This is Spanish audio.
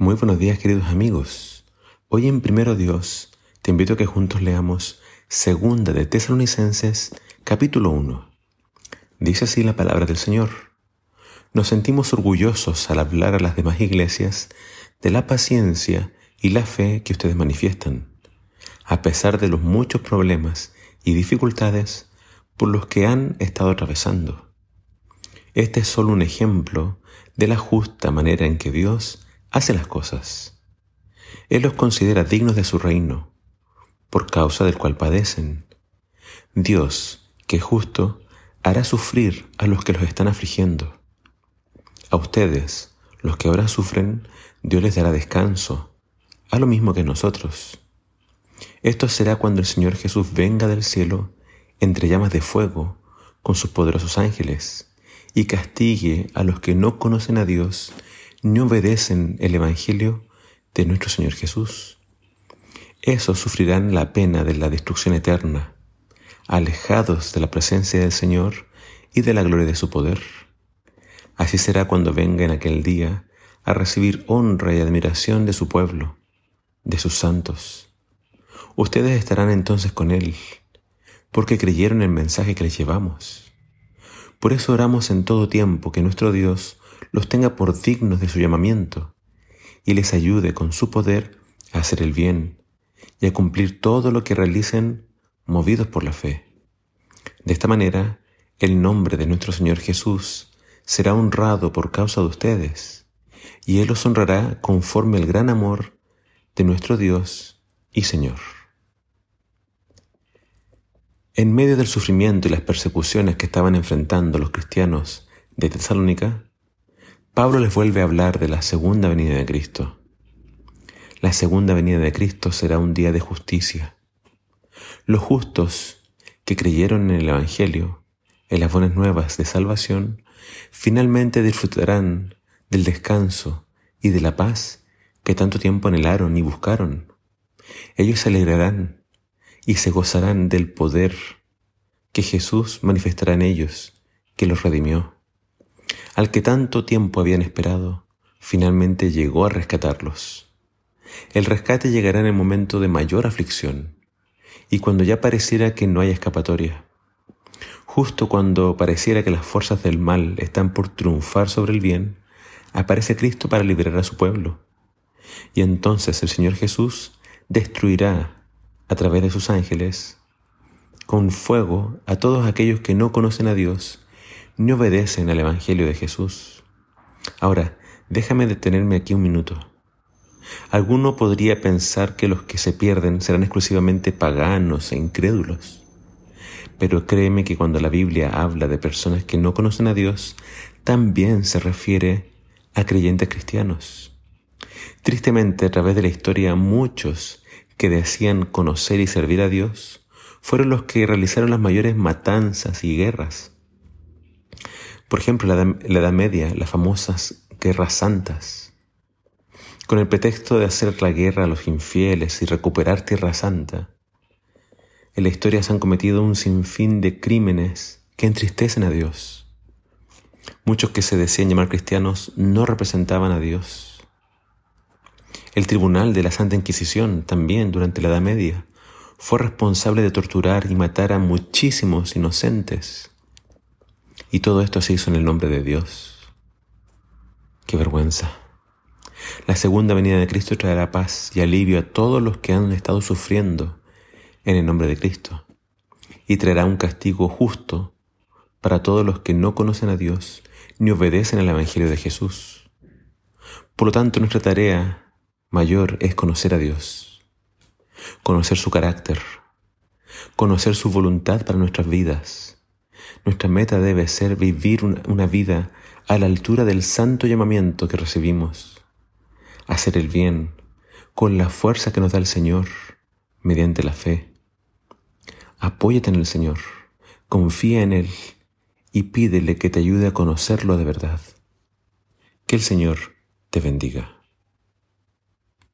Muy buenos días queridos amigos. Hoy en Primero Dios te invito a que juntos leamos Segunda de Tesalonicenses capítulo 1. Dice así la palabra del Señor. Nos sentimos orgullosos al hablar a las demás iglesias de la paciencia y la fe que ustedes manifiestan, a pesar de los muchos problemas y dificultades por los que han estado atravesando. Este es solo un ejemplo de la justa manera en que Dios hace las cosas. Él los considera dignos de su reino, por causa del cual padecen. Dios, que es justo, hará sufrir a los que los están afligiendo. A ustedes, los que ahora sufren, Dios les dará descanso, a lo mismo que nosotros. Esto será cuando el Señor Jesús venga del cielo entre llamas de fuego con sus poderosos ángeles y castigue a los que no conocen a Dios no obedecen el Evangelio de nuestro Señor Jesús. Esos sufrirán la pena de la destrucción eterna, alejados de la presencia del Señor y de la gloria de su poder. Así será cuando venga en aquel día a recibir honra y admiración de su pueblo, de sus santos. Ustedes estarán entonces con Él, porque creyeron el mensaje que les llevamos. Por eso oramos en todo tiempo que nuestro Dios los tenga por dignos de su llamamiento y les ayude con su poder a hacer el bien y a cumplir todo lo que realicen movidos por la fe. De esta manera, el nombre de nuestro Señor Jesús será honrado por causa de ustedes, y Él los honrará conforme el gran amor de nuestro Dios y Señor. En medio del sufrimiento y las persecuciones que estaban enfrentando los cristianos de Tesalónica, Pablo les vuelve a hablar de la segunda venida de Cristo. La segunda venida de Cristo será un día de justicia. Los justos que creyeron en el Evangelio, en las buenas nuevas de salvación, finalmente disfrutarán del descanso y de la paz que tanto tiempo anhelaron y buscaron. Ellos se alegrarán y se gozarán del poder que Jesús manifestará en ellos, que los redimió al que tanto tiempo habían esperado, finalmente llegó a rescatarlos. El rescate llegará en el momento de mayor aflicción y cuando ya pareciera que no hay escapatoria. Justo cuando pareciera que las fuerzas del mal están por triunfar sobre el bien, aparece Cristo para liberar a su pueblo. Y entonces el Señor Jesús destruirá a través de sus ángeles con fuego a todos aquellos que no conocen a Dios no obedecen al Evangelio de Jesús. Ahora, déjame detenerme aquí un minuto. Alguno podría pensar que los que se pierden serán exclusivamente paganos e incrédulos. Pero créeme que cuando la Biblia habla de personas que no conocen a Dios, también se refiere a creyentes cristianos. Tristemente, a través de la historia, muchos que decían conocer y servir a Dios fueron los que realizaron las mayores matanzas y guerras por ejemplo, en la Edad Media, las famosas guerras santas. Con el pretexto de hacer la guerra a los infieles y recuperar Tierra Santa, en la historia se han cometido un sinfín de crímenes que entristecen a Dios. Muchos que se decían llamar cristianos no representaban a Dios. El tribunal de la Santa Inquisición, también durante la Edad Media, fue responsable de torturar y matar a muchísimos inocentes y todo esto se hizo en el nombre de Dios. Qué vergüenza. La segunda venida de Cristo traerá paz y alivio a todos los que han estado sufriendo en el nombre de Cristo. Y traerá un castigo justo para todos los que no conocen a Dios ni obedecen al Evangelio de Jesús. Por lo tanto, nuestra tarea mayor es conocer a Dios, conocer su carácter, conocer su voluntad para nuestras vidas nuestra meta debe ser vivir una, vida a la altura del santo llamamiento que recibimos, hacer el bien con la fuerza que nos da el Señor mediante la fe. Apóyate en el Señor, confía en Él y pídele que te ayude a conocerlo de verdad. Que el Señor te bendiga.